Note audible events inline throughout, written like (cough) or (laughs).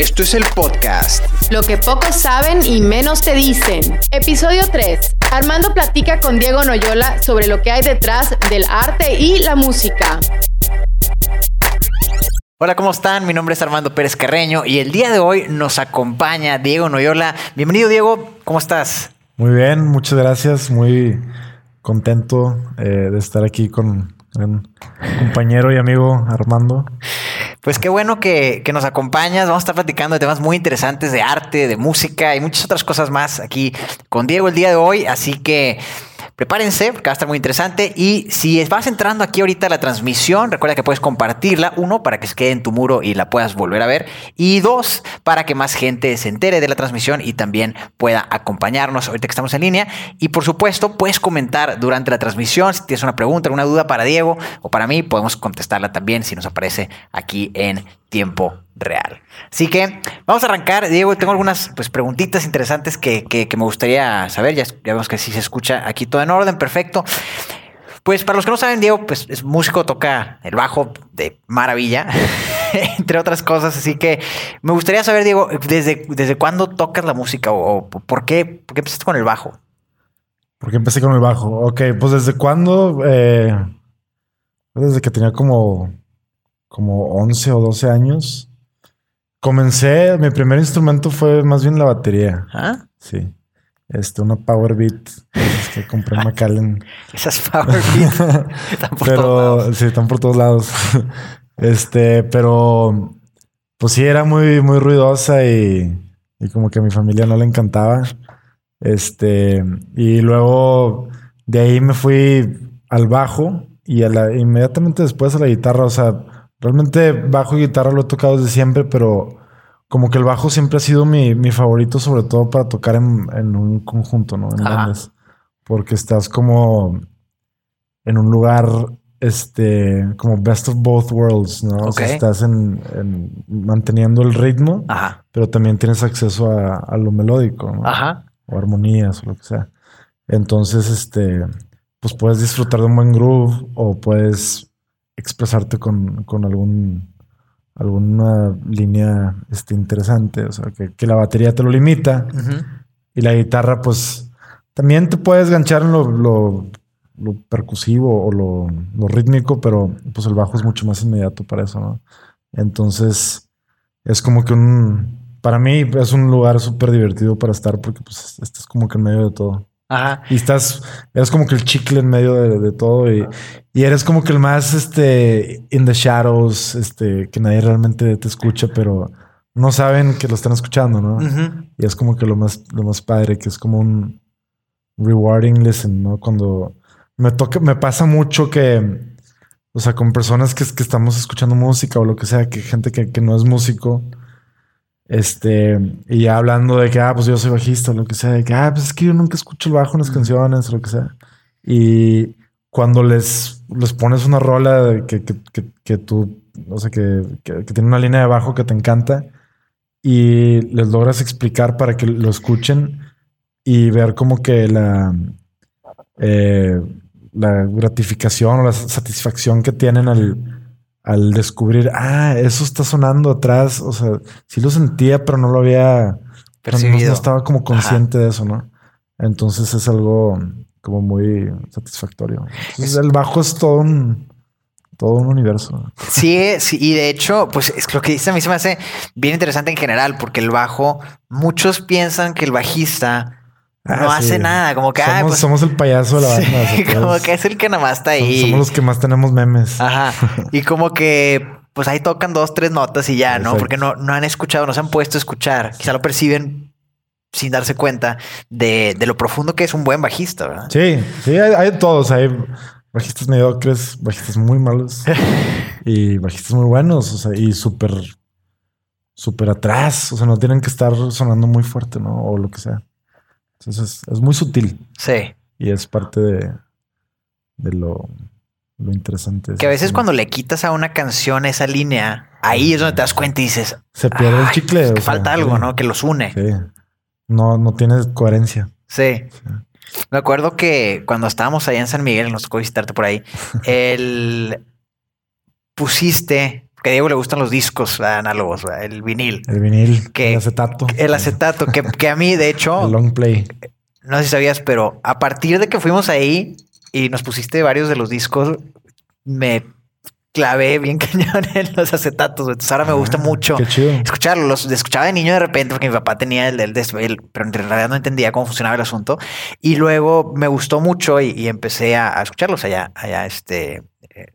Esto es el podcast. Lo que pocos saben y menos te dicen. Episodio 3. Armando platica con Diego Noyola sobre lo que hay detrás del arte y la música. Hola, ¿cómo están? Mi nombre es Armando Pérez Carreño y el día de hoy nos acompaña Diego Noyola. Bienvenido, Diego. ¿Cómo estás? Muy bien, muchas gracias. Muy contento eh, de estar aquí con un compañero y amigo Armando. Pues qué bueno que, que, nos acompañas. Vamos a estar platicando de temas muy interesantes de arte, de música y muchas otras cosas más aquí con Diego el día de hoy. Así que prepárense porque va a estar muy interesante. Y si vas entrando aquí ahorita a la transmisión, recuerda que puedes compartirla. Uno, para que se quede en tu muro y la puedas volver a ver. Y dos, para que más gente se entere de la transmisión y también pueda acompañarnos ahorita que estamos en línea. Y por supuesto, puedes comentar durante la transmisión. Si tienes una pregunta, alguna duda para Diego o para mí, podemos contestarla también si nos aparece aquí en tiempo real. Así que vamos a arrancar. Diego, tengo algunas pues, preguntitas interesantes que, que, me gustaría saber. Ya, vemos que sí se escucha aquí todo en orden, perfecto. Pues para los que no saben, Diego, pues es músico, toca el bajo de maravilla, (laughs) entre otras cosas. Así que me gustaría saber, Diego, ¿desde, desde cuándo tocas la música o, o por, qué, por qué empezaste con el bajo? ¿Por qué empecé con el bajo? Ok, pues desde cuándo, eh, desde que tenía como como 11 o 12 años. Comencé, mi primer instrumento fue más bien la batería. ¿Ah? Sí. Este, una Power Beat que compré (laughs) en McAllen. Esas Power Beat (laughs) están por pero, todos lados. Sí, están por todos lados. (laughs) este, pero pues sí, era muy, muy ruidosa y, y como que a mi familia no le encantaba. Este, y luego de ahí me fui al bajo y a la, inmediatamente después a la guitarra. O sea, Realmente bajo y guitarra lo he tocado desde siempre, pero como que el bajo siempre ha sido mi, mi favorito, sobre todo para tocar en, en un conjunto, ¿no? En bandas. Porque estás como en un lugar, este, como best of both worlds, ¿no? O sea, estás en, en manteniendo el ritmo, Ajá. pero también tienes acceso a, a lo melódico, ¿no? Ajá. o armonías o lo que sea. Entonces, este, pues puedes disfrutar de un buen groove o puedes expresarte con, con algún alguna línea este, interesante, o sea, que, que la batería te lo limita y la guitarra, pues también te puedes ganchar en lo, lo, lo percusivo o lo, lo rítmico, pero pues el bajo es mucho más inmediato para eso, ¿no? Entonces, es como que un, para mí es un lugar súper divertido para estar porque pues estás como que en medio de todo. Ajá. Y estás, eres como que el chicle en medio de, de todo y, y, eres como que el más, este, in the shadows, este, que nadie realmente te escucha, pero no saben que lo están escuchando, ¿no? Y es como que lo más, lo más padre, que es como un rewarding listen, ¿no? Cuando me toca, me pasa mucho que, o sea, con personas que, que estamos escuchando música o lo que sea, que gente que, que no es músico, este, y ya hablando de que, ah, pues yo soy bajista lo que sea, de que, ah, pues es que yo nunca escucho el bajo en las canciones lo que sea. Y cuando les, les pones una rola que, que, que, que tú, o sea, que, que, que tiene una línea de bajo que te encanta y les logras explicar para que lo escuchen y ver como que la, eh, la gratificación o la satisfacción que tienen al, al descubrir, ah, eso está sonando atrás. O sea, sí lo sentía, pero no lo había Percibido. No, no estaba como consciente Ajá. de eso, ¿no? Entonces es algo como muy satisfactorio. Entonces, el bajo es todo un, todo un universo. Sí, sí, y de hecho, pues es lo que dice a mí se me hace bien interesante en general, porque el bajo, muchos piensan que el bajista no ah, hace sí. nada, como que somos, ah, pues, somos el payaso de la (laughs) banda. Sí, como que es el que nada más está ahí. Somos los que más tenemos memes. Ajá. (laughs) Y como que pues ahí tocan dos, tres notas y ya, ¿no? Exacto. Porque no, no han escuchado, no se han puesto a escuchar. Quizá lo perciben sin darse cuenta de, de lo profundo que es un buen bajista, ¿verdad? Sí, sí, hay, hay todos. Hay bajistas mediocres, bajistas muy malos (laughs) y bajistas muy buenos, o sea, y súper, súper atrás. O sea, no tienen que estar sonando muy fuerte, ¿no? O lo que sea. Entonces es, es muy sutil. Sí. Y es parte de, de lo, lo interesante. Que a veces cuando le quitas a una canción esa línea, ahí es donde te das cuenta y dices... Se pierde el chicle. Pues que falta sea, algo, sí. ¿no? Que los une. Sí. No, no tiene coherencia. Sí. sí. Me acuerdo que cuando estábamos allá en San Miguel, nos tocó visitarte por ahí, (laughs) el pusiste que a Diego le gustan los discos análogos, el vinil. El vinil, el acetato. El acetato, que, que a mí, de hecho. (laughs) El long play. No sé si sabías, pero a partir de que fuimos ahí y nos pusiste varios de los discos, me clavé bien (laughs) cañón en los acetatos. Entonces ahora me gusta ah, mucho escucharlos. Los escuchaba de niño de repente porque mi papá tenía el, el, pero en realidad no entendía cómo funcionaba el asunto. Y luego me gustó mucho y, empecé a, escucharlos allá, allá este eh,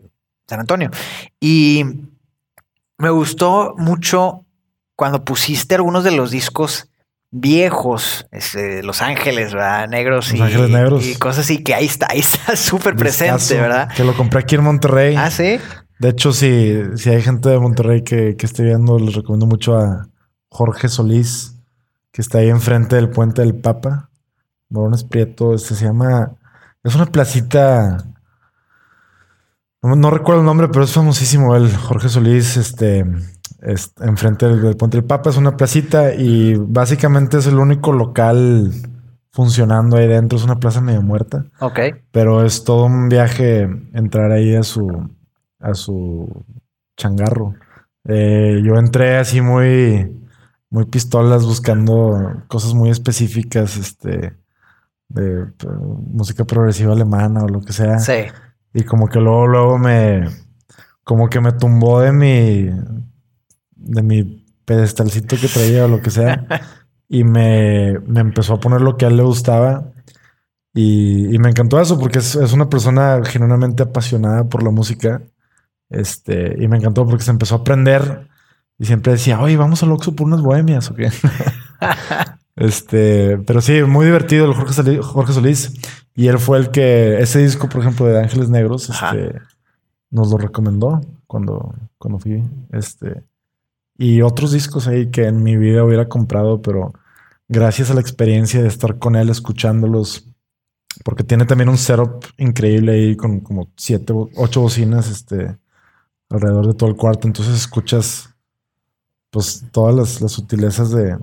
San Antonio. Y me gustó mucho cuando pusiste algunos de los discos viejos, este, Los Ángeles, ¿verdad? Negros Los y, Ángeles Negros. y cosas así, que ahí está, ahí está (laughs) súper presente, ¿verdad? Que lo compré aquí en Monterrey. Ah, sí. De hecho, si, si hay gente de Monterrey que, que esté viendo, les recomiendo mucho a Jorge Solís, que está ahí enfrente del puente del Papa. Morones Prieto, este se llama. Es una placita. No, recuerdo el nombre, pero es famosísimo él, Jorge Solís, este, enfrente del, puente del Papa. Es una placita y básicamente es el único local funcionando ahí dentro. Es una plaza medio muerta. Ok. Pero es todo un viaje entrar ahí a su, a su changarro. Eh, yo entré así muy, muy pistolas buscando cosas muy específicas, este, de música progresiva alemana o lo que sea. Sí. Y como que luego, luego me, como que me tumbó de mi, de mi pedestalcito que traía o lo que sea. y me, me, empezó a poner lo que a él le gustaba. Y, me encantó eso porque es, es, una persona genuinamente apasionada por la música. Este, y me encantó porque se empezó a aprender y siempre decía, oye, vamos al Oxxo por unas bohemias o qué. (laughs) este, pero sí, muy divertido el Jorge Solís, Jorge Solís. Y él fue el que, ese disco, por ejemplo, de Ángeles Negros, este, nos lo recomendó cuando, cuando fui. Este, y otros discos ahí que en mi vida hubiera comprado, pero gracias a la experiencia de estar con él escuchándolos, porque tiene también un setup increíble ahí con como siete, ocho bocinas, este, alrededor de todo el cuarto. Entonces escuchas pues todas las, sutilezas de,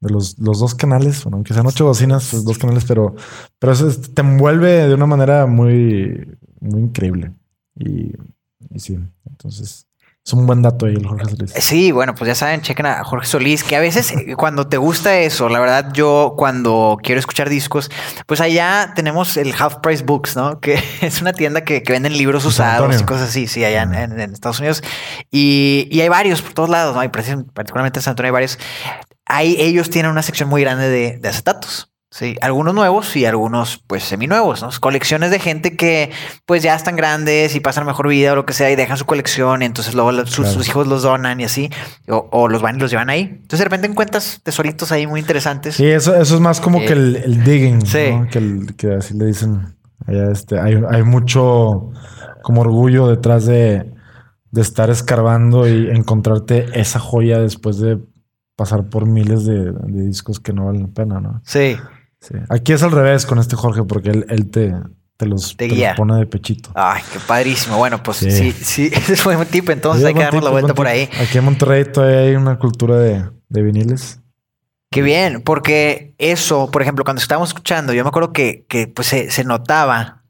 de los, dos canales, bueno, aunque sean ocho bocinas, pues, dos canales, pero, pero eso te envuelve de una manera muy, muy increíble. Y, y sí, entonces es un buen dato ahí el Jorge Solís. Sí, bueno, pues ya saben, chequen a Jorge Solís, que a veces eh, cuando te gusta eso, la verdad, yo cuando quiero escuchar discos, pues allá tenemos el Half Price Books, ¿no? Que (laughs) es una tienda que, venden libros usados y cosas así, sí, allá en, Estados Unidos. Y, y, hay varios por todos lados, ¿no? Y particularmente en San Antonio hay varios. Ahí ellos tienen una sección muy grande de, de acetatos. Sí, algunos nuevos y algunos pues seminuevos, ¿no? Colecciones de gente que pues ya están grandes y pasan mejor vida o lo que sea y dejan su colección y entonces luego sus, hijos los donan y así o, los van y los llevan ahí. Entonces de repente encuentras tesoritos ahí muy interesantes. Sí, eso, eso es más como que el, digging, sí. ¿no? que, que, así le dicen allá este, hay, hay mucho como orgullo detrás de, de estar escarbando y encontrarte esa joya después de pasar por miles de, de discos que no valen la pena, ¿no? Sí. Aquí es al revés con este Jorge, porque él, te, te, los, pone de pechito. Ay, qué padrísimo. Bueno, pues sí, sí, (laughs) ese fue un tip. Entonces hay que darnos la vuelta por ahí. Aquí en Monterrey todavía hay una cultura de, viniles. Qué bien, porque eso, por ejemplo, cuando estábamos escuchando, yo me acuerdo que, que pues se, notaba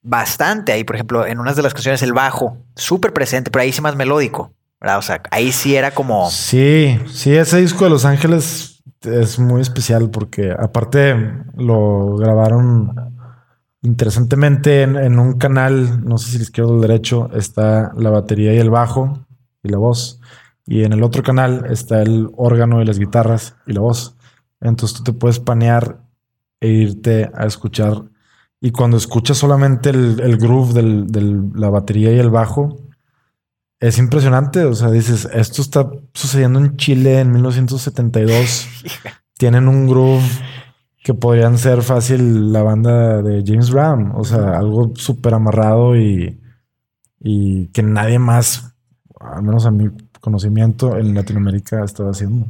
bastante ahí, por ejemplo, en unas de las canciones el bajo, súper presente, pero ahí sí más melódico, O sea, ahí sí era como... Sí, sí, ese disco de Los Ángeles es muy especial porque aparte lo grabaron interesantemente en, un canal, no sé si el izquierdo o el derecho, está la batería y el bajo y la voz. Y en el otro canal está el órgano y las guitarras y la voz. Entonces tú te puedes panear e irte a escuchar. Y cuando escuchas solamente el, groove de la batería y el bajo, es impresionante. O sea, dices, esto está sucediendo en Chile en 1972. (laughs) Tienen un groove que podrían ser fácil la banda de James Brown. O sea, algo súper amarrado y, y que nadie más, al menos a mi conocimiento, en Latinoamérica estaba haciendo.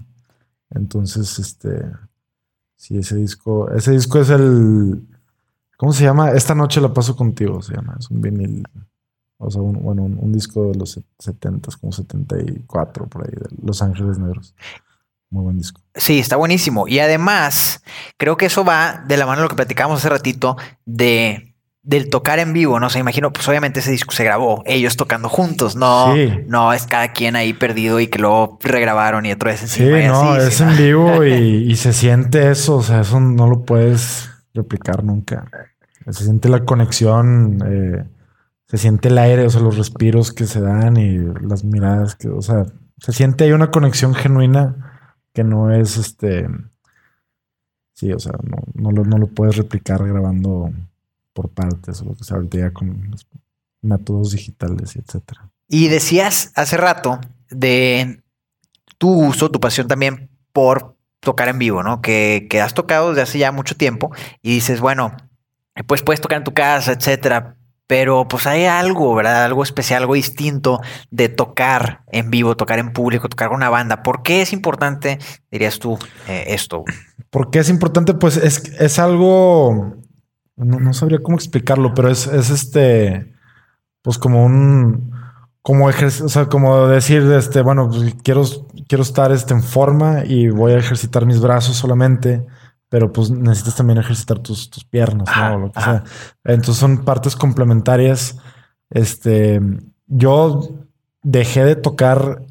Entonces, este, sí, ese disco, ese disco es el, ¿cómo se llama? Esta noche la paso contigo, se llama. Es un vinil o sea, un, bueno, un, disco de los 70, como 74 por ahí, de Los Ángeles Negros. Muy buen disco. Sí, está buenísimo. Y además, creo que eso va de la mano de lo que platicábamos hace ratito de del tocar en vivo, no sé, imagino, pues obviamente ese disco se grabó, ellos tocando juntos, no, Sí. no es cada quien ahí perdido y que luego regrabaron y otra vez Sí, encima y no, así, es sí, en ¿no? vivo y, (laughs) y se siente eso, o sea, eso no lo puedes replicar nunca. Se siente la conexión, eh, se siente el aire, o sea, los respiros que se dan y las miradas que, o sea, se siente ahí una conexión genuina que no es este. Sí, o sea, no, no, lo, no lo puedes replicar grabando por partes o lo que sea ahorita ya con los métodos digitales y etcétera. Y decías hace rato de tu gusto, tu pasión también por tocar en vivo, ¿no? Que, que has tocado desde hace ya mucho tiempo y dices, bueno, pues puedes tocar en tu casa, etcétera. Pero pues hay algo, ¿verdad? Algo especial, algo distinto de tocar en vivo, tocar en público, tocar con una banda. ¿Por qué es importante, dirías tú, eh, esto? ¿Por qué es importante? Pues es, es algo. No, sabría cómo explicarlo, pero es, es este. Pues como un. Como o sea, como decir, este, bueno, pues quiero, quiero estar este, en forma y voy a ejercitar mis brazos solamente, pero pues necesitas también ejercitar tus, tus piernas, ¿no? O lo que sea. Entonces son partes complementarias. Este, yo dejé de tocar,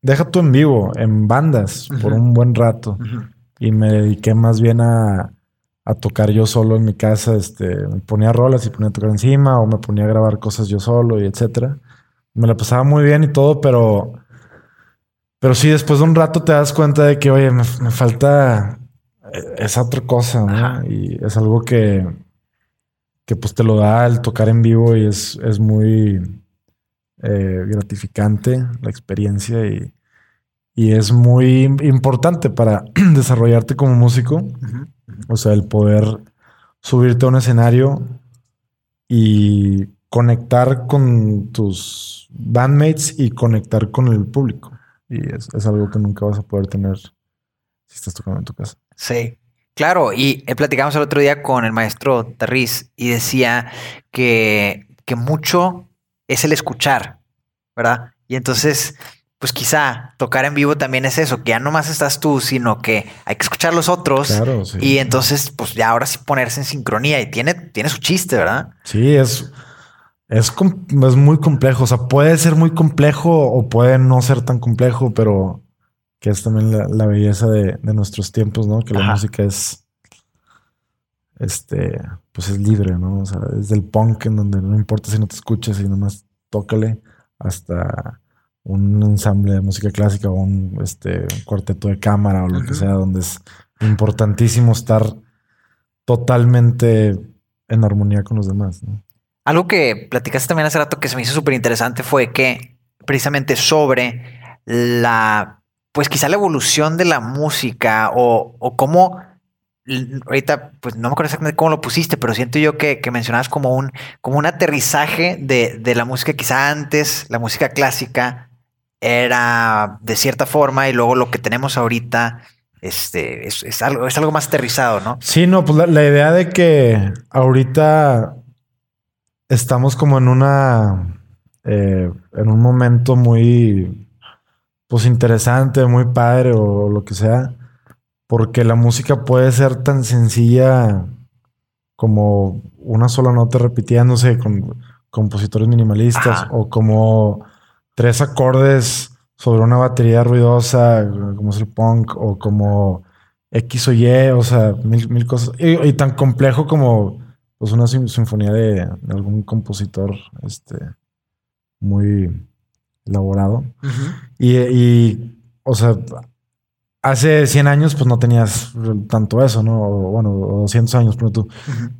deja tú en vivo, en bandas por Ujú. un buen rato y me dediqué más bien a, a tocar yo solo en mi casa. Este, me ponía rolas y ponía a tocar encima o me ponía a grabar cosas yo solo y etcétera. Me la pasaba muy bien y todo, pero, pero sí, después de un rato te das cuenta de que, oye, me, me falta esa otra cosa, ¿no? Ajá. Y es algo que, que pues te lo da el tocar en vivo y es, es muy eh, gratificante la experiencia y, y es muy importante para (clears throat) desarrollarte como músico. O sea, el poder subirte a un escenario y conectar con tus bandmates y conectar con el público. Y es, es algo que nunca vas a poder tener si estás tocando en tu casa. Sí, claro. Y eh, platicamos el otro día con el maestro Terriz y decía que, que mucho es el escuchar, ¿verdad? Y entonces, pues quizá tocar en vivo también es eso, que ya no más estás tú, sino que hay que escuchar los otros. Claro, sí. Y entonces, pues ya ahora sí ponerse en sincronía y tiene, tiene su chiste, ¿verdad? Sí, es, es, es muy complejo. O sea, puede ser muy complejo o puede no ser tan complejo, pero que es también la, la belleza de, de nuestros tiempos, ¿no? Que la Ajá. música es, este, pues es libre, ¿no? O sea, desde el punk en donde no importa si no te escuchas y nomás tócale, hasta un ensamble de música clásica o un este, cuarteto de cámara o lo que sea, donde es importantísimo estar totalmente en armonía con los demás, ¿no? Algo que platicaste también hace rato que se me hizo súper interesante fue que precisamente sobre la, pues quizá la evolución de la música o, cómo, ahorita pues no me acuerdo exactamente cómo lo pusiste, pero siento yo que, que mencionabas como un, como un aterrizaje de, de la música quizá antes, la música clásica era de cierta forma y luego lo que tenemos ahorita este, es, es algo, es algo más aterrizado, ¿no? Sí, no, pues la, la idea de que ahorita estamos como en una, eh, en un momento muy, pues interesante, muy padre o lo que sea, porque la música puede ser tan sencilla como una sola nota repitiéndose con compositores minimalistas Ajá. o como tres acordes sobre una batería ruidosa, como es el punk, o como X o Y, o sea, mil, mil cosas. Y, y tan complejo como pues, una sinfonía de, de algún compositor este, muy elaborado. Y, y, o sea, hace 100 años pues no tenías tanto eso, ¿no? O, bueno, o 200 años, pero tú,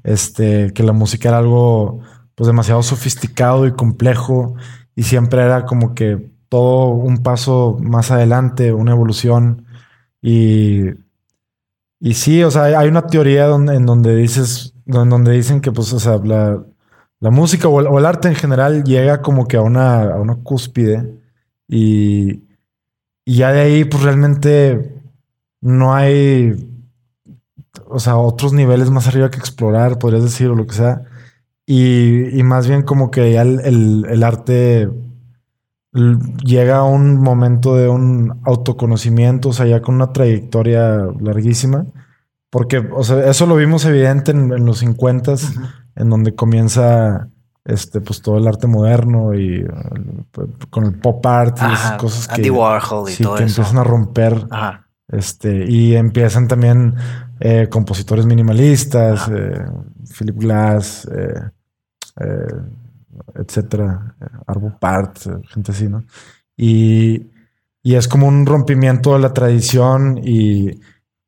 este, que la música era algo pues demasiado sofisticado y complejo y siempre era como que todo un paso más adelante, una evolución. Y, y sí, o sea, hay, hay una teoría donde, en donde dices, en donde dicen que pues, o sea, la, la música o el, o el arte en general llega como que a una, a una cúspide y, y ya de ahí pues realmente no hay, o sea, otros niveles más arriba que explorar, podrías decir, o lo que sea. Y, y más bien como que ya el, el- el arte llega a un momento de un autoconocimiento, o sea, ya con una trayectoria larguísima. Porque, o sea, eso lo vimos evidente en, en los 50 Ujú. en donde comienza este, pues todo el arte moderno y eh, con el pop art y esas cosas que, Warhol y sí, todo que eso. empiezan a romper. Este, y empiezan también eh, compositores minimalistas, eh, Philip Glass, etcétera, Arvo Part, gente así, ¿no? Y, y, es como un rompimiento de la tradición y,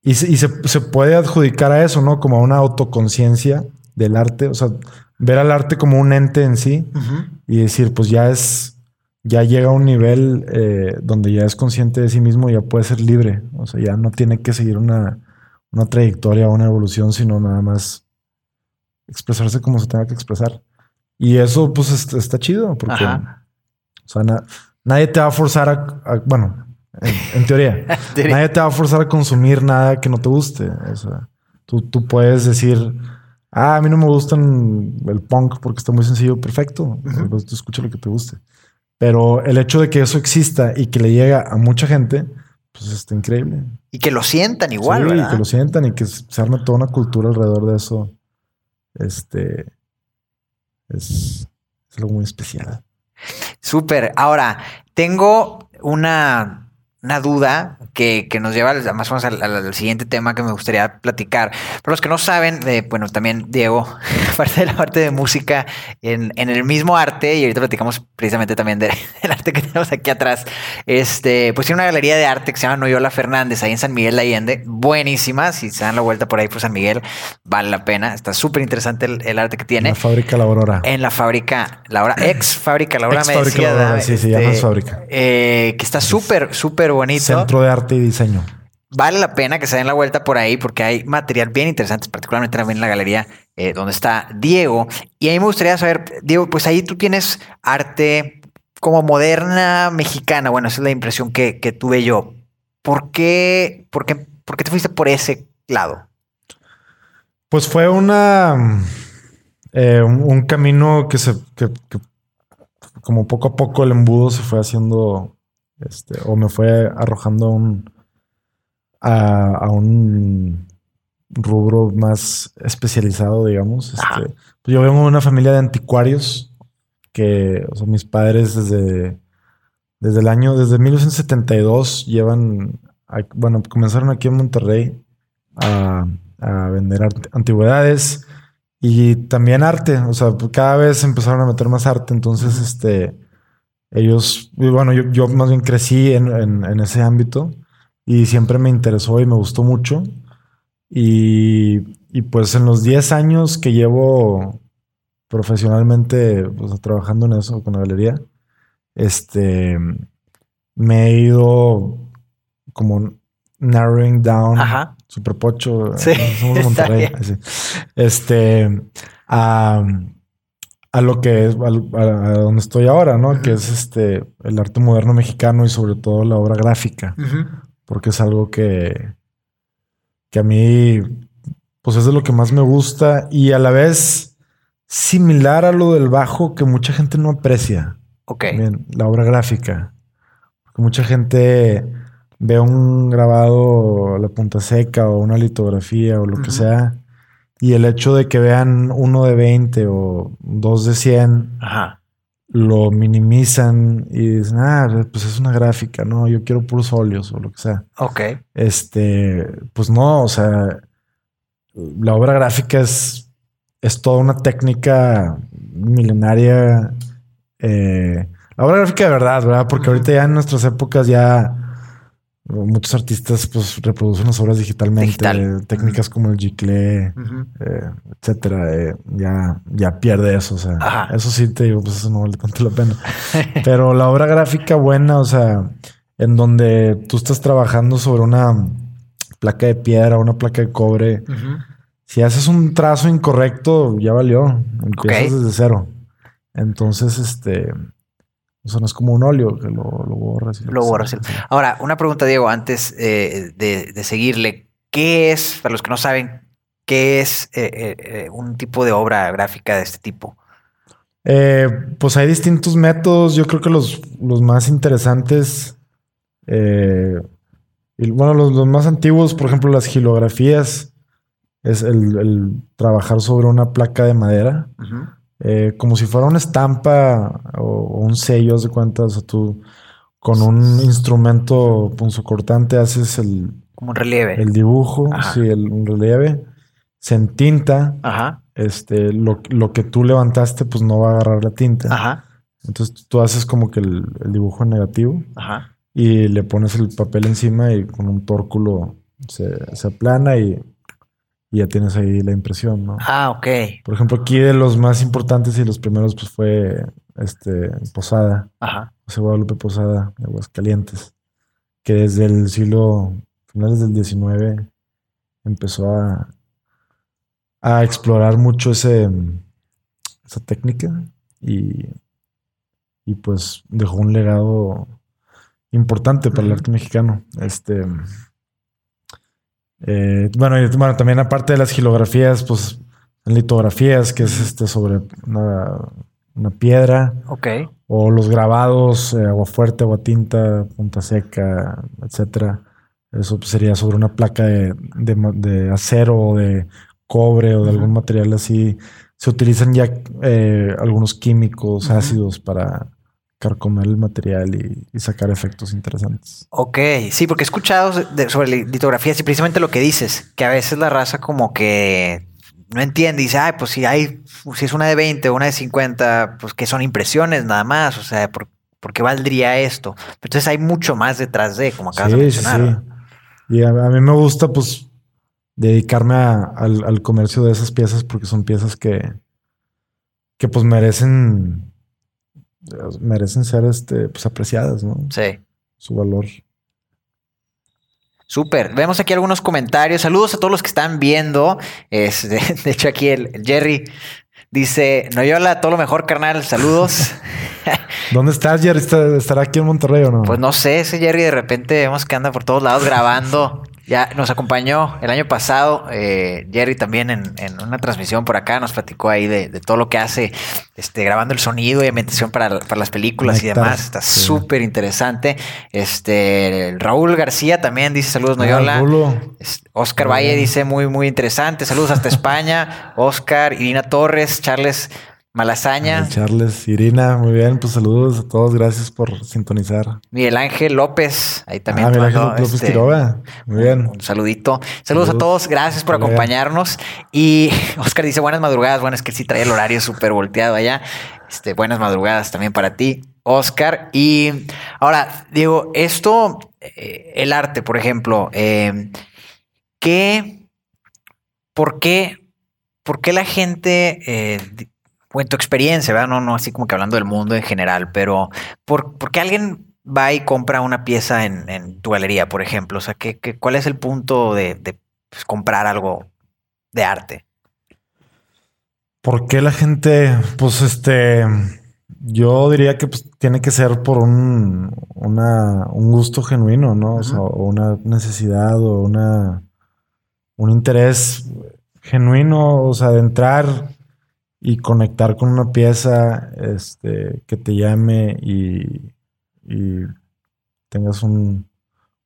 y, se, se, puede adjudicar a eso, ¿no? Como a una autoconciencia del arte, o sea, ver al arte como un ente en sí y decir, pues ya es, ya llega a un nivel eh, donde ya es consciente de sí mismo ya puede ser libre, o sea, ya no tiene que seguir una, una trayectoria o una evolución, sino nada más expresarse como se tenga que expresar. Y eso, pues, está, chido, porque, o sea, nadie te va a forzar a, bueno, (laughs) en, teoría, nadie te va a forzar a consumir nada que no te guste. O sea, tú, tú puedes decir, ah, a mí no me gustan el punk porque está muy sencillo, perfecto. Pues tú escucha lo que te guste. Pero el hecho de que eso exista y que le llega a mucha gente, pues está increíble. Y que lo sientan igual, sí, que lo sientan y que se arme toda una cultura alrededor de eso. Este es, es algo muy especial. Súper. Ahora, tengo una una duda que, nos lleva más o menos al, siguiente tema que me gustaría platicar. Para los que no saben, eh, bueno, también Diego, (laughs) aparte de la parte de música, en, el mismo arte, y ahorita platicamos precisamente también (laughs) del arte que tenemos aquí atrás, este, pues tiene una galería de arte que se llama Noyola Fernández, ahí en San Miguel de Allende, buenísima, si se dan la vuelta por ahí por San Miguel, vale la pena, está súper interesante el, arte que tiene. En la fábrica La Aurora. En la fábrica La Aurora, ex fábrica La Aurora, me decía. sí, sí, ya no es fábrica. Eh, que está súper, súper bonito. Centro de Arte y Diseño. Vale la pena que se den la vuelta por ahí porque hay material bien interesante, particularmente también en la galería eh, donde está Diego. Y a mí me gustaría saber, Diego, pues ahí tú tienes arte como moderna mexicana. Bueno, esa es la impresión que, tuve yo. ¿Por qué, por, qué, ¿Por qué te fuiste por ese lado? Pues fue una eh, un, camino que se que, como poco a poco el embudo se fue haciendo este, o me fue arrojando un, a, un rubro más especializado, digamos. Este, pues yo vengo de una familia de anticuarios que, o sea, mis padres desde, desde el año, desde 1972 llevan, bueno, comenzaron aquí en Monterrey a, a vender antigüedades y también arte, o sea, cada vez empezaron a meter más arte, entonces, este, ellos, bueno, yo, más bien crecí en, ese ámbito y siempre me interesó y me gustó mucho. Y, pues en los 10 años que llevo profesionalmente pues, trabajando en eso, con la galería, este, me he ido como narrowing down, super pocho, sí, somos (laughs) Monterrey, este, a a lo que es, a, donde estoy ahora, ¿no? Que es este, el arte moderno mexicano y sobre todo la obra gráfica, porque es algo que, que a mí, pues es de lo que más me gusta y a la vez similar a lo del bajo que mucha gente no aprecia. Ok. la obra gráfica. Porque mucha gente ve un grabado a la punta seca o una litografía o lo que sea y el hecho de que vean uno de 20 o dos de 100, lo minimizan y dicen, ah, pues es una gráfica, no, yo quiero puros óleos o lo que sea. Ok. Este, pues no, o sea, la obra gráfica es, es toda una técnica milenaria. Eh, la obra gráfica de verdad, ¿verdad? Porque ahorita ya en nuestras épocas ya Muchos artistas pues reproducen las obras digitalmente, técnicas como el gicle, eh, etcétera, eh, ya, ya pierde eso, o sea, eso sí te digo, pues eso no vale tanto la pena. (laughs) Pero la obra gráfica buena, o sea, en donde tú estás trabajando sobre una placa de piedra, una placa de cobre, si haces un trazo incorrecto, ya valió, empiezas desde cero. Entonces, este, o sea, no es como un óleo que lo, lo borras. lo borras. Ahora, una pregunta, Diego, antes eh, de, seguirle. ¿Qué es, para los que no saben, qué es eh, eh, un tipo de obra gráfica de este tipo? pues hay distintos métodos. Yo creo que los, los más interesantes, y, bueno, los, los, más antiguos, por ejemplo, las gilografías, es el, el trabajar sobre una placa de madera, Ujú. Eh, como si fuera una estampa o, o un sello, de cuenta, o sea, tú con un instrumento punzocortante haces el, Como un relieve. el dibujo, Ajá. sí, el, un relieve, se entinta, Ajá. este, lo, lo que tú levantaste pues no va a agarrar la tinta. Ajá. Entonces tú haces como que el, el dibujo en negativo Ajá. y le pones el papel encima y con un tórculo se, se aplana y, y ya tienes ahí la impresión, ¿no? Ah, ok. Por ejemplo, aquí de los más importantes y los primeros pues fue este Posada, Ajá. José Guadalupe Posada de Aguascalientes, que desde el siglo, finales del 19 empezó a, a explorar mucho ese, esa técnica y, y pues dejó un legado importante para el arte mexicano. Este, eh, bueno, y, bueno, también aparte de las gilografías, pues litografías, que es este sobre una, una piedra, Ok. o los grabados, eh, agua fuerte, agua tinta, punta seca, etcétera. Eso pues, sería sobre una placa de, de acero o de cobre o de algún material así. Se utilizan ya eh, algunos químicos ácidos para carcomer el material y, y sacar efectos interesantes. Ok, sí, porque he escuchado de- sobre li- litografías y precisamente lo que dices, que a veces la raza como que no entiende y dice, ay, pues si hay, si es una de 20 o una de 50, pues que son impresiones nada más, o sea, ¿por, por qué valdría esto? Entonces hay mucho más detrás de, como acabas de Sí, sí, mencionar. sí. Y a, a mí me gusta pues dedicarme a- al, al comercio de esas piezas porque son piezas que, que pues merecen merecen ser este pues apreciadas, ¿no? Sí. Su valor. Súper. Vemos aquí algunos comentarios. Saludos a todos los que están viendo. Es, de, de hecho, aquí el, el Jerry dice: Noyola, todo lo mejor, carnal. Saludos. (laughs) ¿Dónde estás, Jerry? ¿Está- ¿Estará aquí en Monterrey o no? Pues no sé, ese Jerry de repente vemos que anda por todos lados grabando. Ya nos acompañó el año pasado, eh, Jerry también en, en una transmisión por acá, nos platicó ahí de, de todo lo que hace, este, grabando el sonido y ambientación para, para las películas y demás. Está sí. súper interesante. Este, Raúl García también dice saludos, Noyola. Oscar Valle dice muy, muy interesante. Saludos hasta España. Oscar, Irina Torres, Charles Malasaña. Charles, Irina, muy bien. Pues saludos a todos. Gracias por sintonizar. Miguel Ángel López, ahí también ah, mira, mandó, López este, Quiroga. Muy bien. Un, saludito. Saludos, a todos, gracias por acompañarnos. Y (laughs) Oscar dice buenas madrugadas. Bueno, es que sí trae el horario súper volteado allá. Este, buenas madrugadas también para ti, Oscar. Y ahora, Diego, esto, eh, el arte, por ejemplo, eh, ¿qué, por qué, por qué la gente, eh, o en tu experiencia, ¿verdad? No, no así como que hablando del mundo en general, pero ¿por, por qué alguien va y compra una pieza en, en tu galería, por ejemplo? O sea, ¿qué, qué- cuál es el punto de, de, pues, comprar algo de arte? ¿Por qué la gente, pues este, yo diría que pues, tiene que ser por un, una, un gusto genuino, ¿no? O sea, una necesidad o una, un interés genuino, o sea, de entrar y conectar con una pieza, este, que te llame y, y tengas un,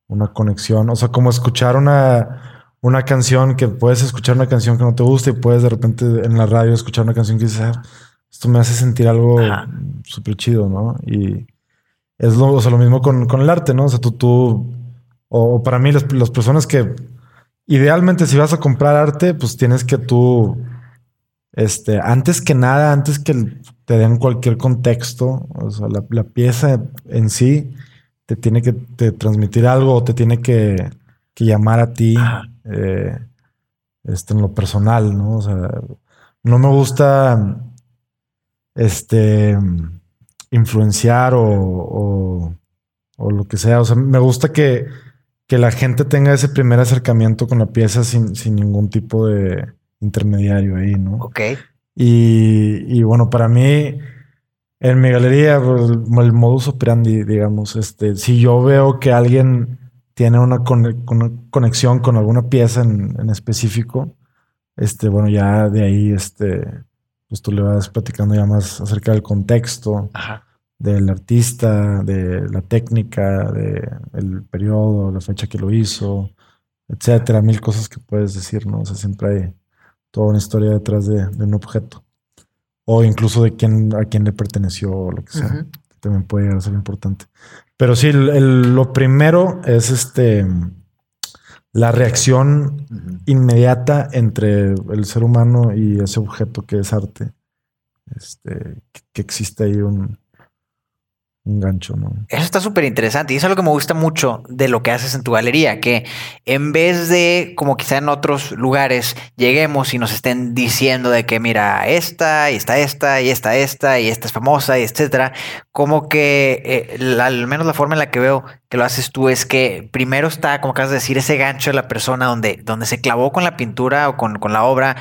una conexión, o sea, como escuchar una, una canción que puedes escuchar una canción que no te gusta y puedes de repente en la radio escuchar una canción que dices, "Ah, esto me hace sentir algo súper chido, ¿no? Y es lo, o sea, lo mismo con, con el arte, ¿no? O sea, tú, tú o, o para mí las, las personas que idealmente si vas a comprar arte, pues tienes que tú, este, antes que nada, antes que te den cualquier contexto, o sea, la, la pieza en sí te tiene que te transmitir algo o te tiene que, que llamar a ti eh, este, en lo personal, ¿no? O sea, no me gusta este influenciar o, o, o lo que sea. O sea, me gusta que, que la gente tenga ese primer acercamiento con la pieza sin, sin ningún tipo de intermediario ahí, ¿no? Ok. Y, y bueno, para mí, en mi galería, pues, el, el modus operandi, digamos, este, si yo veo que alguien tiene una, cone- una conexión con alguna pieza en, en específico, este, bueno, ya de ahí, este, pues tú le vas platicando ya más acerca del contexto, Ajá. del artista, de la técnica, del periodo, la fecha que lo hizo, etcétera, mil cosas que puedes decir, ¿no? O sea, siempre hay toda una historia detrás de, de un objeto. O incluso de quién, a quién le perteneció o lo que sea. También puede llegar a ser importante. Pero sí, el- el- lo primero es este la reacción inmediata entre el ser humano y ese objeto que es arte. Este, que, que existe ahí un, un gancho, ¿no? Eso está súper interesante y eso es lo que me gusta mucho de lo que haces en tu galería, que en vez de, como quizá en otros lugares, lleguemos y nos estén diciendo de que mira, esta y está esta y esta esta y esta es famosa y etcétera, como que eh, al menos la forma en la que veo que lo haces tú es que primero está, como acabas de decir, ese gancho de la persona donde, donde se clavó con la pintura o con, con la obra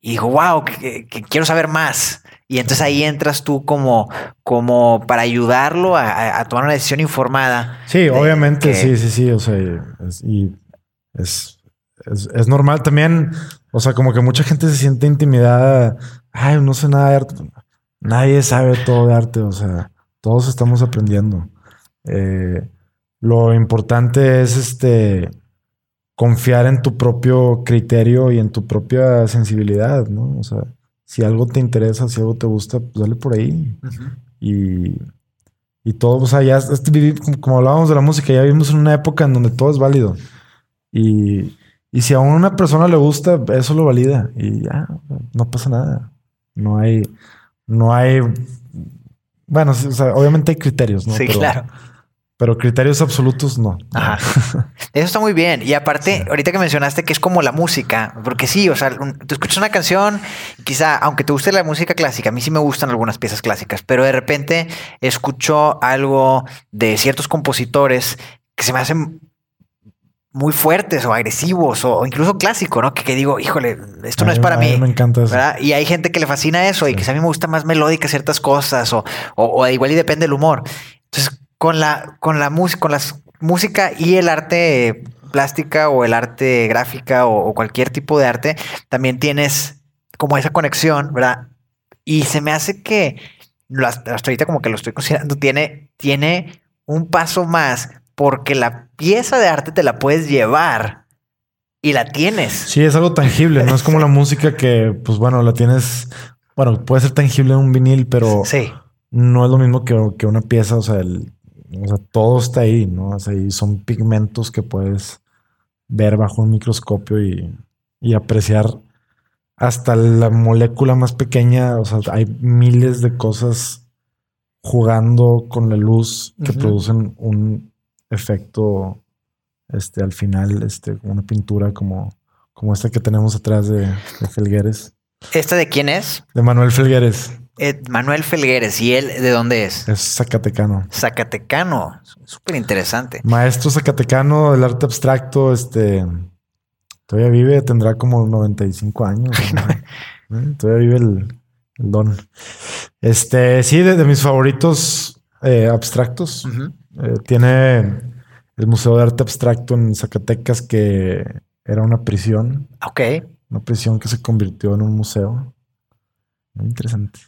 y dijo, wow, que quiero saber más. Y entonces ahí entras tú como, como para ayudarlo a, tomar una decisión informada. Sí, de obviamente, que- sí, sí, sí. O sea, es, y es, es, es normal también. O sea, como que mucha gente se siente intimidada. Ay, no sé nada de arte. Nadie sabe todo de arte. O sea, todos estamos aprendiendo. Eh, lo importante es este confiar en tu propio criterio y en tu propia sensibilidad, ¿no? O sea, si algo te interesa, si algo te gusta, pues dale por ahí. Y, y todo, o sea, ya como, hablábamos de la música, ya vivimos en una época en donde todo es válido. Y, y si a una persona le gusta, eso lo valida. Y ya, no pasa nada. No hay, no hay, bueno, sí, o sea, obviamente hay criterios, ¿no? Sí, pero, claro. Pero criterios absolutos no. Ajá. (laughs) Eso está muy bien. Y aparte, ahorita que mencionaste que es como la música, porque sí, o sea, un- tú escuchas una canción, quizá, aunque te guste la música clásica, a mí sí me gustan algunas piezas clásicas, pero de repente escucho algo de ciertos compositores que se me hacen muy fuertes o agresivos o, incluso clásico, ¿no? Que, que digo, híjole, esto A no es para a mí mí. me encanta eso. ¿verdad? Y hay gente que le fascina eso y quizá a mí me gusta más melódica ciertas cosas o, o, o igual y depende del humor. Con la, con la música, con las música y el arte plástica o el arte gráfica o, o cualquier tipo de arte, también tienes como esa conexión, ¿verdad? Y se me hace que hasta ahorita como que lo estoy considerando, tiene, tiene un paso más porque la pieza de arte te la puedes llevar y la tienes. Sí, es algo tangible, no es como la música que, pues bueno, la tienes, bueno, puede ser tangible en un vinil, pero Sí. no es lo mismo que, que una pieza, o sea, el, o sea, todo está ahí, ¿no? O sea, y son pigmentos que puedes ver bajo un microscopio y, y apreciar hasta la molécula más pequeña, o sea, hay miles de cosas jugando con la luz que producen un efecto, este, al final, este, una pintura como, como esta que tenemos atrás de, de Felgueres, ¿Esta de quién es? de Manuel Felgueres, Manuel Felgueres. ¿Y él de dónde es? es zacatecano. Zacatecano. Súper interesante. Maestro zacatecano del arte abstracto, este todavía vive, tendrá como 95 años. (laughs) ¿no? ¿Eh? Todavía vive el, el don. Este, sí, de, de mis favoritos eh, abstractos. Eh, tiene el Museo de Arte Abstracto en Zacatecas, que era una prisión, Ok. una prisión que se convirtió en un museo. Muy interesante.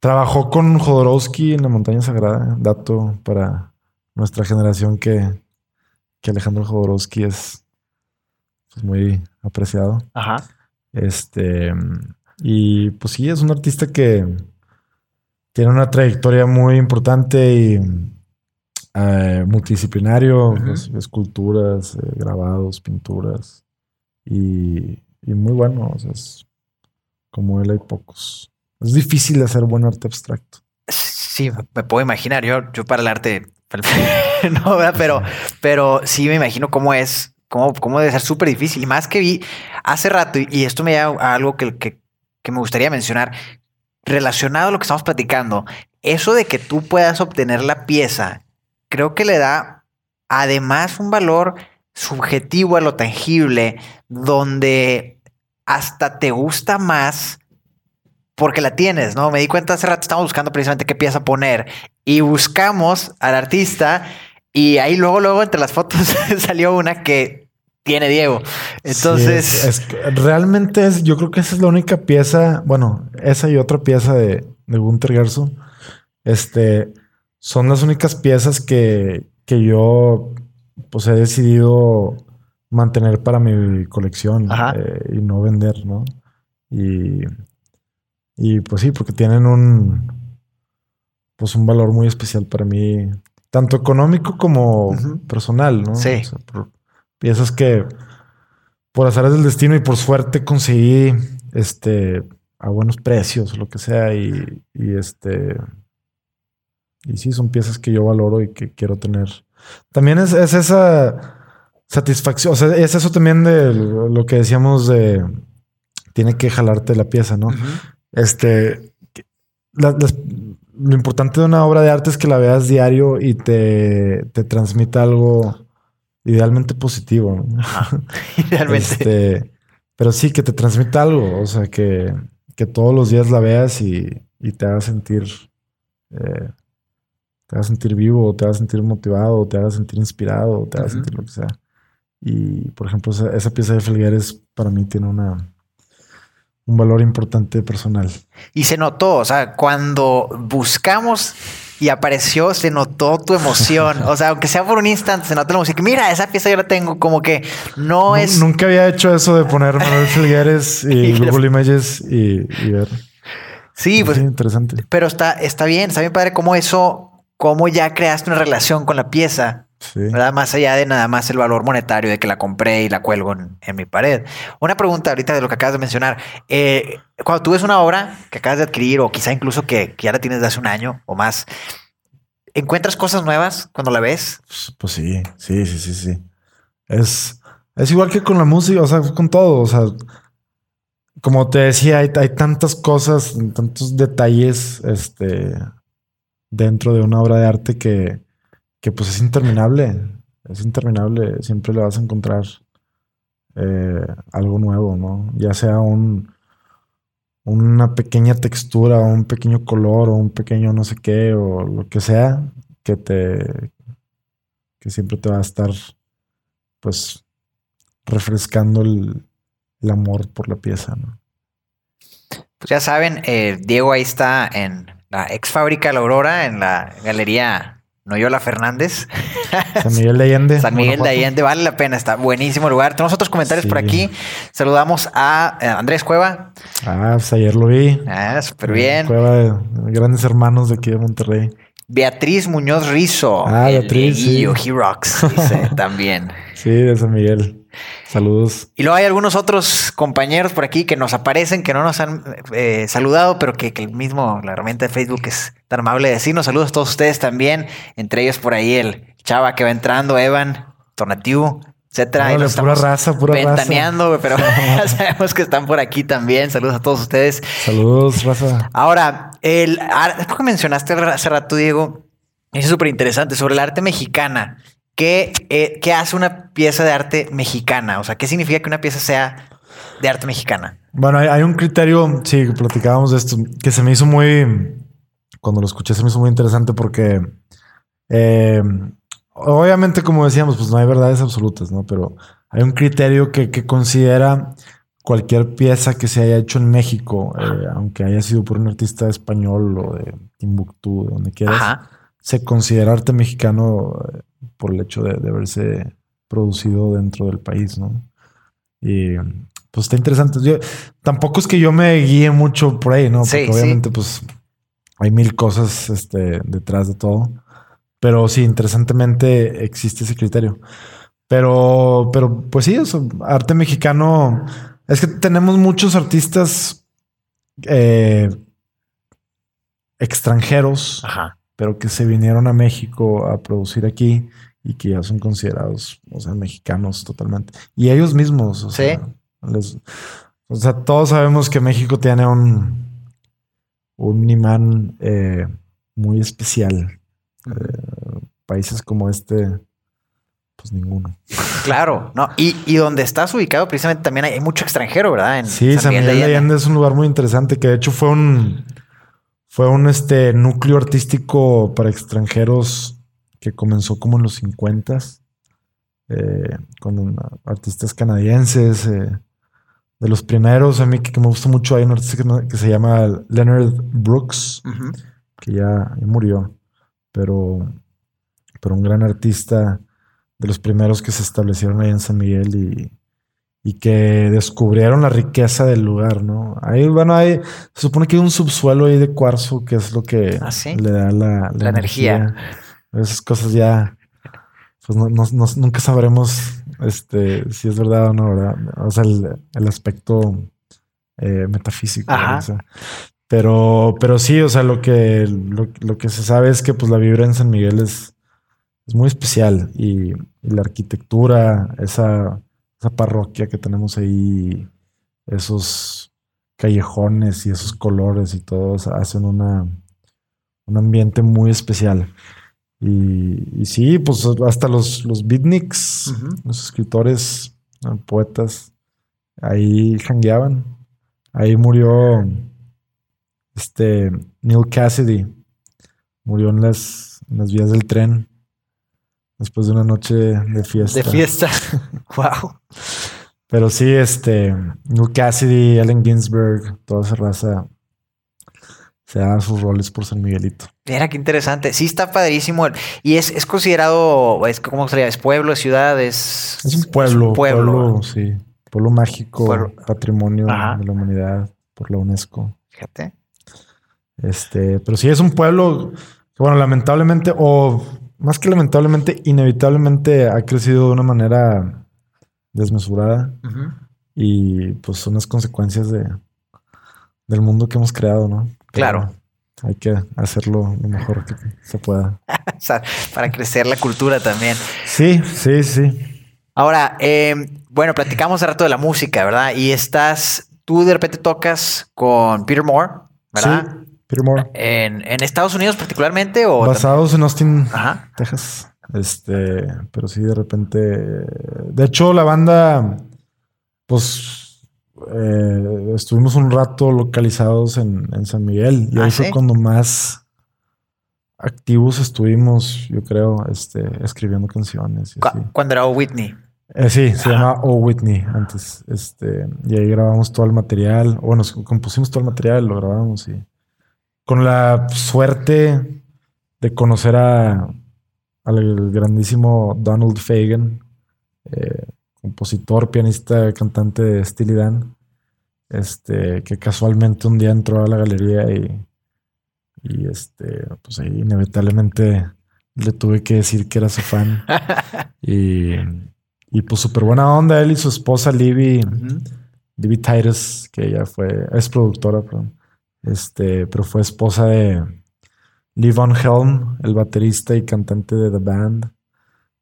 Trabajó con Jodorowsky en la Montaña Sagrada. Dato para nuestra generación que, que Alejandro Jodorowsky es pues, muy apreciado. Ajá. Este, y pues sí, es un artista que tiene una trayectoria muy importante y eh, multidisciplinario, esculturas, eh, grabados, pinturas y, y muy bueno. o sea, es- como él hay pocos. Es difícil hacer buen arte abstracto. Sí, me- puedo imaginar. Yo, yo para el arte, (laughs) no, pero, pero sí me imagino cómo es, cómo, cómo debe ser súper difícil. Y más que vi hace rato, y esto me lleva a algo que, que, que me gustaría mencionar, relacionado a lo que estamos platicando, eso de que tú puedas obtener la pieza, creo que le da además un valor subjetivo a lo tangible, donde hasta te gusta más porque la tienes, ¿no? Me di cuenta hace rato, estamos buscando precisamente qué pieza poner y buscamos al artista y ahí luego, luego entre las fotos (laughs) salió una que tiene Diego. Entonces, Sí, es- es que realmente es, yo creo que esa es la única pieza, bueno, esa y otra pieza de, de Gunther Gerso, este, son las únicas piezas que, que yo pues he decidido mantener para mi colección eh, y no vender, ¿no? Y, y pues sí, porque tienen un pues un valor muy especial para mí, tanto económico como personal, ¿no? Sí. O sea, por piezas que por azares del destino y por suerte conseguí este a buenos precios lo que sea y, y este y sí son piezas que yo valoro y que quiero tener. También es, es esa satisfacción, o sea, es eso también de lo que decíamos de tiene que jalarte la pieza, ¿no? Ujú. Este, que- la- las- lo importante de una obra de arte es que la veas diario y te, te transmita algo idealmente positivo. ¿no? Realmente. (laughs) Este, pero sí, que te transmita algo, o sea, que, que todos los días la veas y, y te haga sentir, eh, te haga sentir vivo, te haga sentir motivado, te haga sentir inspirado, te haga Ujú. sentir lo que sea. Y, por ejemplo, esa, esa pieza de Felgueres para mí tiene una, un valor importante personal. Y se notó, o sea, cuando buscamos y apareció, se notó tu emoción. (laughs) O sea, aunque sea por un instante, se notó la emoción. Mira, esa pieza yo la tengo, como que no es. Nunca había hecho eso de poner Manuel (laughs) Felgueres Y y le- Google Images y, y ver. Sí, pues, interesante. pero está, está bien, está bien padre cómo eso, cómo ya creaste una relación con la pieza. Sí. ¿verdad? Más allá de nada más el valor monetario de que la compré y la cuelgo en, en mi pared. Una pregunta ahorita de lo que acabas de mencionar. Eh, cuando tú ves una obra que acabas de adquirir o quizá incluso que, que ya la tienes de hace un año o más, ¿encuentras cosas nuevas cuando la ves? Pues, pues sí, sí, sí, sí, sí. Es, es igual que con la música, o sea, con todo. O sea, como te decía, hay, hay tantas cosas, tantos detalles este, dentro de una obra de arte que, que pues es interminable. Es interminable. Siempre le vas a encontrar eh, algo nuevo, ¿no? Ya sea un, una pequeña textura, o un pequeño color, o un pequeño no sé qué, o lo que sea, que te que siempre te va a estar pues refrescando el, el amor por la pieza. Pues ya saben, eh, Diego ahí está en la ex fábrica La Aurora, en la galería Noyola Fernández. San Miguel de Allende. (laughs) San Miguel de. Allende, vale la pena, está buenísimo lugar. Tenemos otros comentarios por aquí. Saludamos a eh, Andrés Cueva. Ah, pues ayer lo vi. Ah, súper bien. Cueva de grandes hermanos de aquí de Monterrey. Beatriz Muñoz Rizo. Ah, el Beatriz, Dieguillo, sí. He Rocks, dice (laughs) también. Sí, de San Miguel. Saludos. Y luego hay algunos otros compañeros por aquí que nos aparecen, que no nos han eh, saludado, pero que, que el mismo, la herramienta de Facebook es tan amable de decirnos. Saludos a todos ustedes también, entre ellos por ahí el Chava que va entrando, Evan, Tornatiu, etcétera. Nos pura raza, pura raza. ventaneando, güey, pero (laughs) ya sabemos que están por aquí también. Saludos a todos ustedes. Saludos, raza. Ahora, el es porque mencionaste hace rato, Diego, es súper interesante sobre el arte mexicana. ¿Qué, eh, ¿Qué hace una pieza de arte mexicana? O sea, ¿qué significa que una pieza sea de arte mexicana? Bueno, hay, hay un criterio, sí, que platicábamos de esto, que se me hizo muy, cuando lo escuché se me hizo muy interesante porque, eh, obviamente, como decíamos, pues no hay verdades absolutas, ¿no? Pero hay un criterio que, que considera cualquier pieza que se haya hecho en México, eh, aunque haya sido por un artista español o de Timbuktu, de donde quieras, Ajá. se considera arte mexicano eh, por el hecho de, de haberse producido dentro del país, ¿no? Y pues está interesante. Yo, tampoco es que yo me guíe mucho por ahí, ¿no? Porque sí. obviamente, pues hay mil cosas este, detrás de todo. Pero sí, interesantemente existe ese criterio. Pero, pero pues sí, o sea, arte mexicano. Es que tenemos muchos artistas eh, extranjeros Ajá. pero que se vinieron a México a producir aquí y que ya son considerados, o sea, mexicanos totalmente. Y ellos mismos, o Sí. sea, les- o sea, todos sabemos que México tiene un, un imán eh, muy especial. Eh, países como este, pues ninguno. Claro, no. Y, y donde estás ubicado, precisamente también hay, mucho extranjero, ¿verdad? En Sí, San Miguel de Allende es un lugar muy interesante que de hecho fue un fue un este núcleo artístico para extranjeros que comenzó como en los 50 eh, con artistas canadienses eh, de los primeros a mí que, que me gusta mucho hay un artista que, se llama Leonard Brooks que ya, ya murió pero pero un gran artista de los primeros que se establecieron ahí en San Miguel y, y que descubrieron la riqueza del lugar, ¿no? Ahí, bueno, hay, se supone que hay un subsuelo ahí de cuarzo que es lo que ¿Ah, sí? le da la, La energía. Esas cosas ya, pues no, no- no- nunca sabremos este, si es verdad o no, ¿verdad? O sea, el, el aspecto eh, metafísico. O sea, pero, pero sí, o sea, lo que, lo, lo que se sabe es que pues la vibra en San Miguel es, es muy especial y, y la arquitectura, esa, esa parroquia que tenemos ahí, esos callejones y esos colores y todos hacen una, un ambiente muy especial. Y, y sí, pues hasta los, los beatniks, los escritores, poetas, ahí jangueaban. Ahí murió este Neil Cassidy. Murió en las, en las vías del tren después de una noche de fiesta. De fiesta. (laughs) wow. Pero sí, este, Neil Cassidy, Allen Ginsberg, toda esa raza se dan sus roles por San Miguelito. Mira qué interesante. Sí, está padrísimo. Y es, es considerado, es, ¿cómo sería? ¿Es pueblo, es ciudad? Es, Es un pueblo, un pueblo. pueblo, sí, pueblo mágico, Pueblo. patrimonio Ajá. de la humanidad por la UNESCO. Fíjate. Este, pero sí es un pueblo que, bueno, lamentablemente, o más que lamentablemente, inevitablemente ha crecido de una manera desmesurada y pues son las consecuencias de, del mundo que hemos creado, ¿no? Claro. Hay que hacerlo lo mejor que se pueda. (laughs) O sea, para crecer la cultura también. Sí, sí, sí. Ahora, eh, bueno, platicamos hace rato de la música, ¿verdad? Y estás, tú de repente tocas con Peter Moore, ¿verdad? Sí, Peter Moore. En, en Estados Unidos particularmente o Basados en Austin, Ajá. Texas. Este, pero sí, de repente. De hecho, la banda, pues eh, estuvimos un rato localizados en, en San Miguel. Y Ah, ahí ¿sí? fue cuando más activos estuvimos, yo creo, este, escribiendo canciones. y Cu- así. Cuando era Whitney. Eh, sí, se llama O Whitney antes. Este, y ahí grabamos todo el material. Bueno, compusimos todo el material, lo grabamos y con la suerte de conocer a al grandísimo Donald Fagan, eh, compositor, pianista, cantante de Steely Dan, este, que casualmente un día entró a la galería y, y este, pues ahí inevitablemente le tuve que decir que era su fan. (laughs) Y, y pues súper buena onda, él y su esposa Libby, Ujú. Libby Titus, que ella fue, es productora, perdón, este, pero fue esposa de Lee Von Helm, el baterista y cantante de The Band.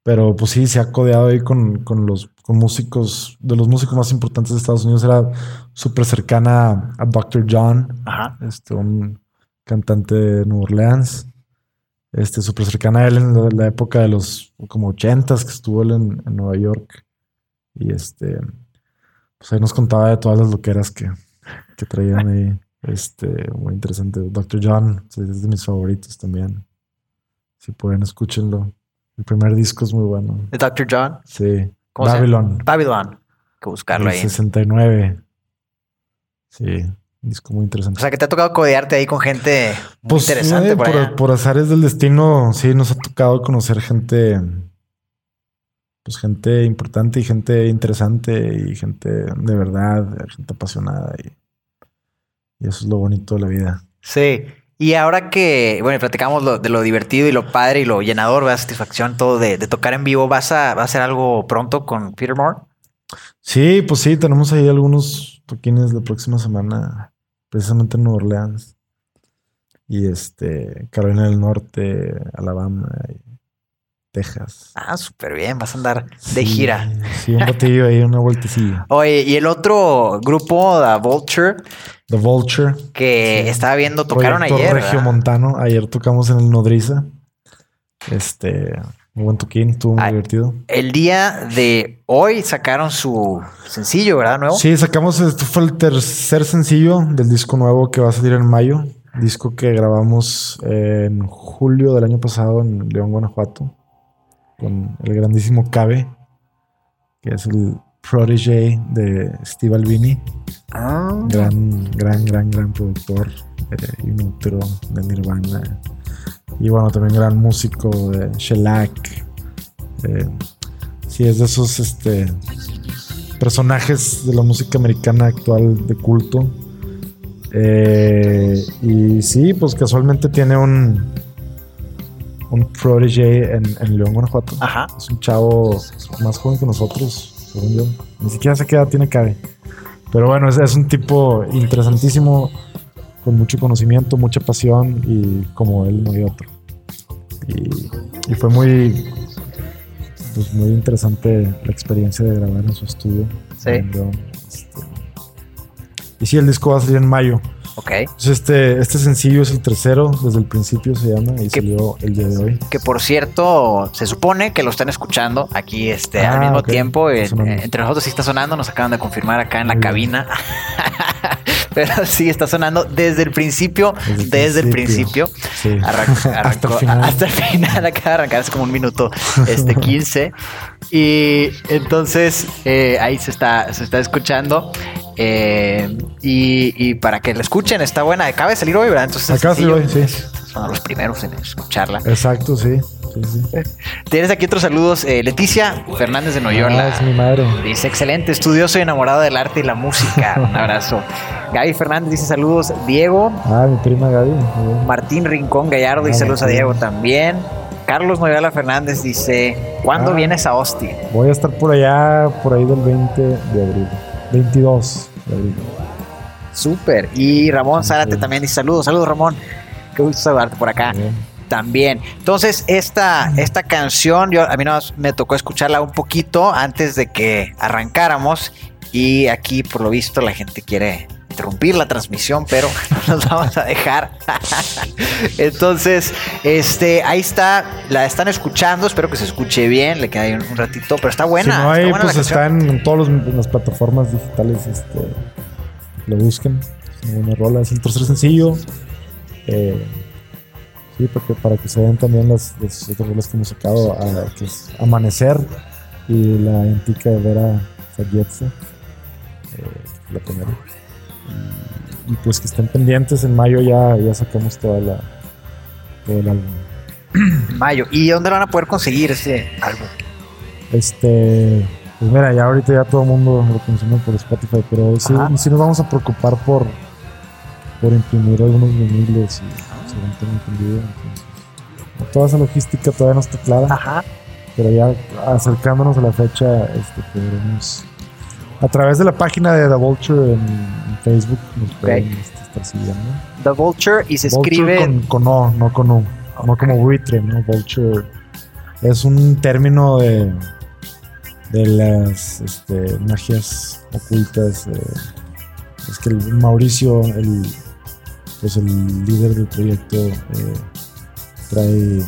Pero pues sí, se ha codeado ahí con, con los con músicos, de los músicos más importantes de Estados Unidos. Era súper cercana a Dr. John, Ajá. este, un cantante de Nueva Orleans. Este, súper cercana a él en la, la época de los como ochentas que estuvo él en, en Nueva York. Y este, pues ahí nos contaba de todas las loqueras que, que traían ahí. Este, muy interesante. Dr. John es de mis favoritos también. Si pueden, escúchenlo. El primer disco es muy bueno. De Dr. John. Sí. Babylon. Babylon. Hay que buscarlo ahí. 69. Sí, un disco muy O interesante. sea, que te ha tocado codearte ahí con gente muy Pues, interesante eh, por, por azares del destino, sí, nos ha tocado conocer gente, pues gente importante y gente interesante y gente de verdad, gente apasionada y, y eso es lo bonito de la vida. Sí. Y ahora que, bueno, platicamos lo- de lo divertido y lo padre y lo llenador, la satisfacción, todo de, de tocar en vivo, ¿vas a, ¿vas a hacer algo pronto con Peter Moore? Sí, pues sí, tenemos ahí algunos toquines la próxima semana, precisamente en Nueva Orleans y este Carolina del Norte, Alabama y Texas. Ah, súper bien, vas a andar de Sí, gira. Sí, un ratillo ahí, una vueltecilla. (laughs) Oye, y el otro grupo, The Vulture, The Vulture. que Sí. estaba viendo, tocaron Proyecto ayer. Regio ¿verdad? Montano. Ayer tocamos en el Nodriza. Este, muy buen toquín, estuvo muy Ay. divertido. El día de hoy sacaron su sencillo, ¿verdad? Nuevo. Sí, sacamos, esto fue el tercer sencillo del disco nuevo que va a salir en mayo. Disco que grabamos en julio del año pasado en León, Guanajuato. Con el grandísimo Cabe, que es el protege de Steve Albini. Ah, Gran, gran, gran, gran productor eh, y un útero de Nirvana. Y bueno, también gran músico de Shellac. Eh, Sí, es de esos este, personajes de la música americana actual de culto. Eh, y sí, pues casualmente tiene un, un protege en, en León, Guanajuato. Ajá. Es un chavo más joven que nosotros, según yo. Ni siquiera sé qué edad tiene Cabe. Pero bueno, es, es un tipo interesantísimo, con mucho conocimiento, mucha pasión y como él no hay otro. Y, y fue muy, pues muy interesante la experiencia de grabar en su estudio. Sí. Este, y sí, el disco va a salir en mayo. Ok. Entonces este, este sencillo es el tercero, desde el principio se llama, y salió el día de hoy. Que por cierto, se supone que lo están escuchando aquí este, al Ah, mismo tiempo. En- eh, entre nosotros sí está sonando, nos acaban de confirmar acá en la Muy cabina. (laughs) Pero sí está sonando desde el principio. Desde, el principio. Sí. (laughs) Hasta el final. (laughs) hasta el final, acaba de arrancar hace como un minuto este 15. Y entonces eh, ahí se está, se está escuchando. Eh, y, y para que la escuchen, está buena. Acaba de salir hoy, ¿verdad? Entonces Acaba de salir hoy, sí. Son los primeros en escucharla. Exacto, sí. sí, sí. (laughs) Tienes aquí otros saludos. eh, Leticia Fernández de Ah, Noyola. es mi madre. Dice, excelente, estudioso y enamorado del arte y la música. (laughs) Un abrazo. Gaby Fernández dice saludos. Diego, Ah, mi prima Gaby. Martín Rincón Gallardo Ah, saludos a. Diego también. Carlos Noyola Fernández dice, ¿cuándo Ah. vienes a Austin? Voy a estar por allá, por ahí del 20 de abril. 22 de abril. Súper. Y Ramón Zárate Sí. también dice saludos. Saludos Ramón. Qué gusto saludarte por acá. Bien. También. Entonces, esta, esta canción, yo, a mí más me tocó escucharla un poquito antes de que arrancáramos. Y aquí, por lo visto, la gente quiere interrumpir la transmisión, pero no (laughs) nos vamos a dejar. (laughs) Entonces, este, ahí está, la están escuchando. Espero que se escuche bien. Le queda ahí un, ratito, pero está buena. si no está hay, buena pues está en, todas las plataformas digitales. Este, lo busquen. Es una buena rola. Es el tercer sencillo. Eh, sí, porque para que se vean también las, las otras rolas que hemos sacado. a- que es Amanecer y la antica de Vera Fayetze. Eh, la primera. Y, y pues que estén pendientes. En mayo ya, ya sacamos toda la, todo el álbum. Mayo. ¿Y dónde lo van a poder conseguir ese álbum? Este, pues mira, ya ahorita ya todo el mundo lo consume por Spotify, pero sí, nos vamos a preocupar por, por imprimir algunos viniles y según tengo entendido. Entonces, toda esa logística todavía no está clara, Ajá. pero ya acercándonos a la fecha, este, podremos a través de la página de The Vulture en, Facebook nos pueden este, estar siguiendo. The Vulture y se Vulture escribe. con, con O, no con U. No como buitre, ¿no? Vulture es un término de, de las este, magias ocultas. eh, es que el Mauricio, el, pues el líder del proyecto, eh, trae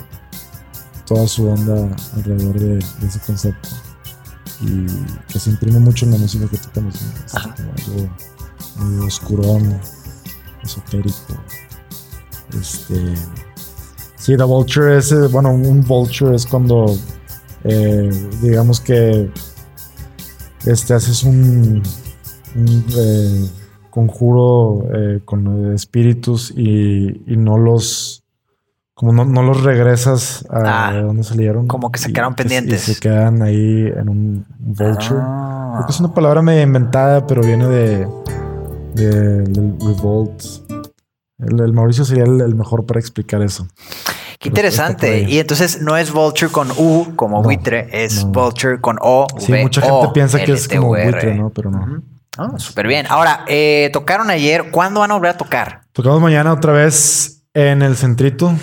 toda su onda alrededor de, de ese concepto. Y que se imprime mucho en la música que tocamos. algo medio oscurón, esotérico. Este. Sí, The Vulture es. Bueno, un Vulture es cuando. eh, digamos que. Este, haces un. un, eh, conjuro eh, con espíritus y, y no los. Como no, no los regresas a Ah, donde salieron. como que se y quedaron y pendientes. se quedan ahí en un vulture. Ah. Creo que es una palabra medio inventada, pero viene de, de- revolt. El, el Mauricio sería el, el mejor para explicar eso. Qué interesante. Y entonces no es Vulture con U como No, buitre, es no. Vulture con O. Sí, V, mucha O, gente piensa que es como buitre, ¿no? Pero no. Ah, súper bien. Ahora, eh, tocaron ayer. ¿Cuándo van a volver a tocar? Tocamos mañana otra vez en el centrito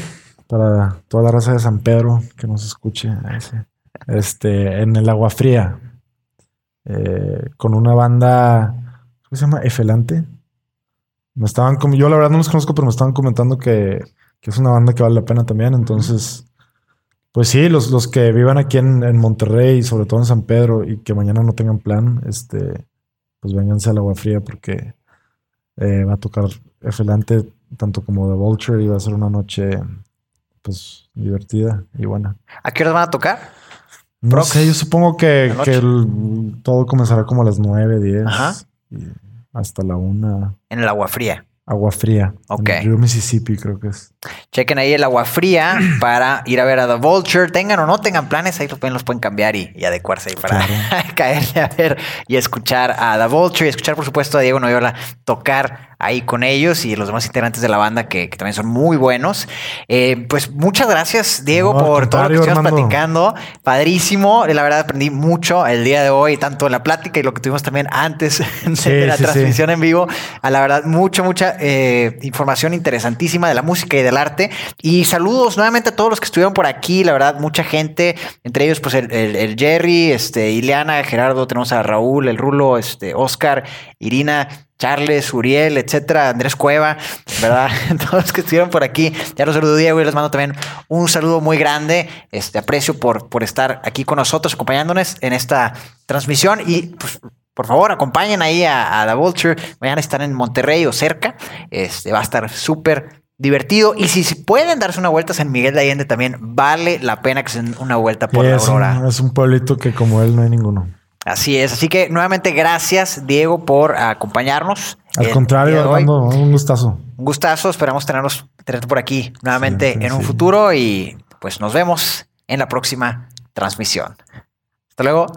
para toda la raza de San Pedro que nos escuche. Este, en el Agua Fría. eh, con una banda. ¿Cómo se llama? Efelante. Me estaban como. Yo la verdad no los conozco, pero me estaban comentando que, que es una banda que vale la pena también. Entonces. Pues sí, los, los que vivan aquí en, en Monterrey, sobre todo en San Pedro, y que mañana no tengan plan, este, pues vénganse al agua fría porque eh, va a tocar Efelante tanto como The Vulture y va a ser una noche pues divertida y buena. ¿A qué horas van a tocar? No Prox. sé, yo supongo que, que el- todo comenzará como a las 9, 10 Ajá. y hasta la 1. En el agua fría. Agua fría. Ok. En el río Mississippi creo que es. Chequen ahí el agua fría para ir a ver a The Vulture. Tengan o no tengan planes, ahí los pueden, los pueden cambiar y, y adecuarse ahí para (laughs) caerle a ver y escuchar a The Vulture y escuchar, por supuesto, a Diego Noyola tocar ahí con ellos y los demás integrantes de la banda que, que también son muy buenos. Eh, pues muchas gracias, Diego, No, por todo lo que estuvimos Armando. platicando. Padrísimo. La verdad, aprendí mucho el día de hoy, tanto la plática y lo que tuvimos también antes (laughs) de Sí, la sí, sí. transmisión en vivo. A la verdad, mucha, eh, información interesantísima de la música y del arte. Y saludos nuevamente a todos los que estuvieron por aquí. La verdad, mucha gente, entre ellos, pues el, el- el Jerry, este, Ileana, Gerardo, tenemos a Raúl, el Rulo, este, Oscar, Irina. Charles, Uriel, etcétera, Andrés Cueva, ¿verdad? (laughs) Todos los que estuvieron por aquí. Ya los saludo, Diego, y les mando también un saludo muy grande. Este aprecio por, por estar aquí con nosotros, acompañándonos en esta transmisión. Y pues, por favor, acompañen ahí a, a The Vulture. Mañana están en Monterrey o cerca. Este va a estar súper divertido. Y si, si pueden darse una vuelta a San Miguel de Allende, también vale la pena que se den una vuelta por la Aurora. un, es un pueblito que como él no hay ninguno. Así es. Así que nuevamente gracias, Diego, por acompañarnos. Al contrario. Armando, un gustazo. Un gustazo, esperamos tenerlos, tenerte por aquí nuevamente Sí, sí, en un sí. futuro y pues nos vemos en la próxima transmisión. Hasta luego.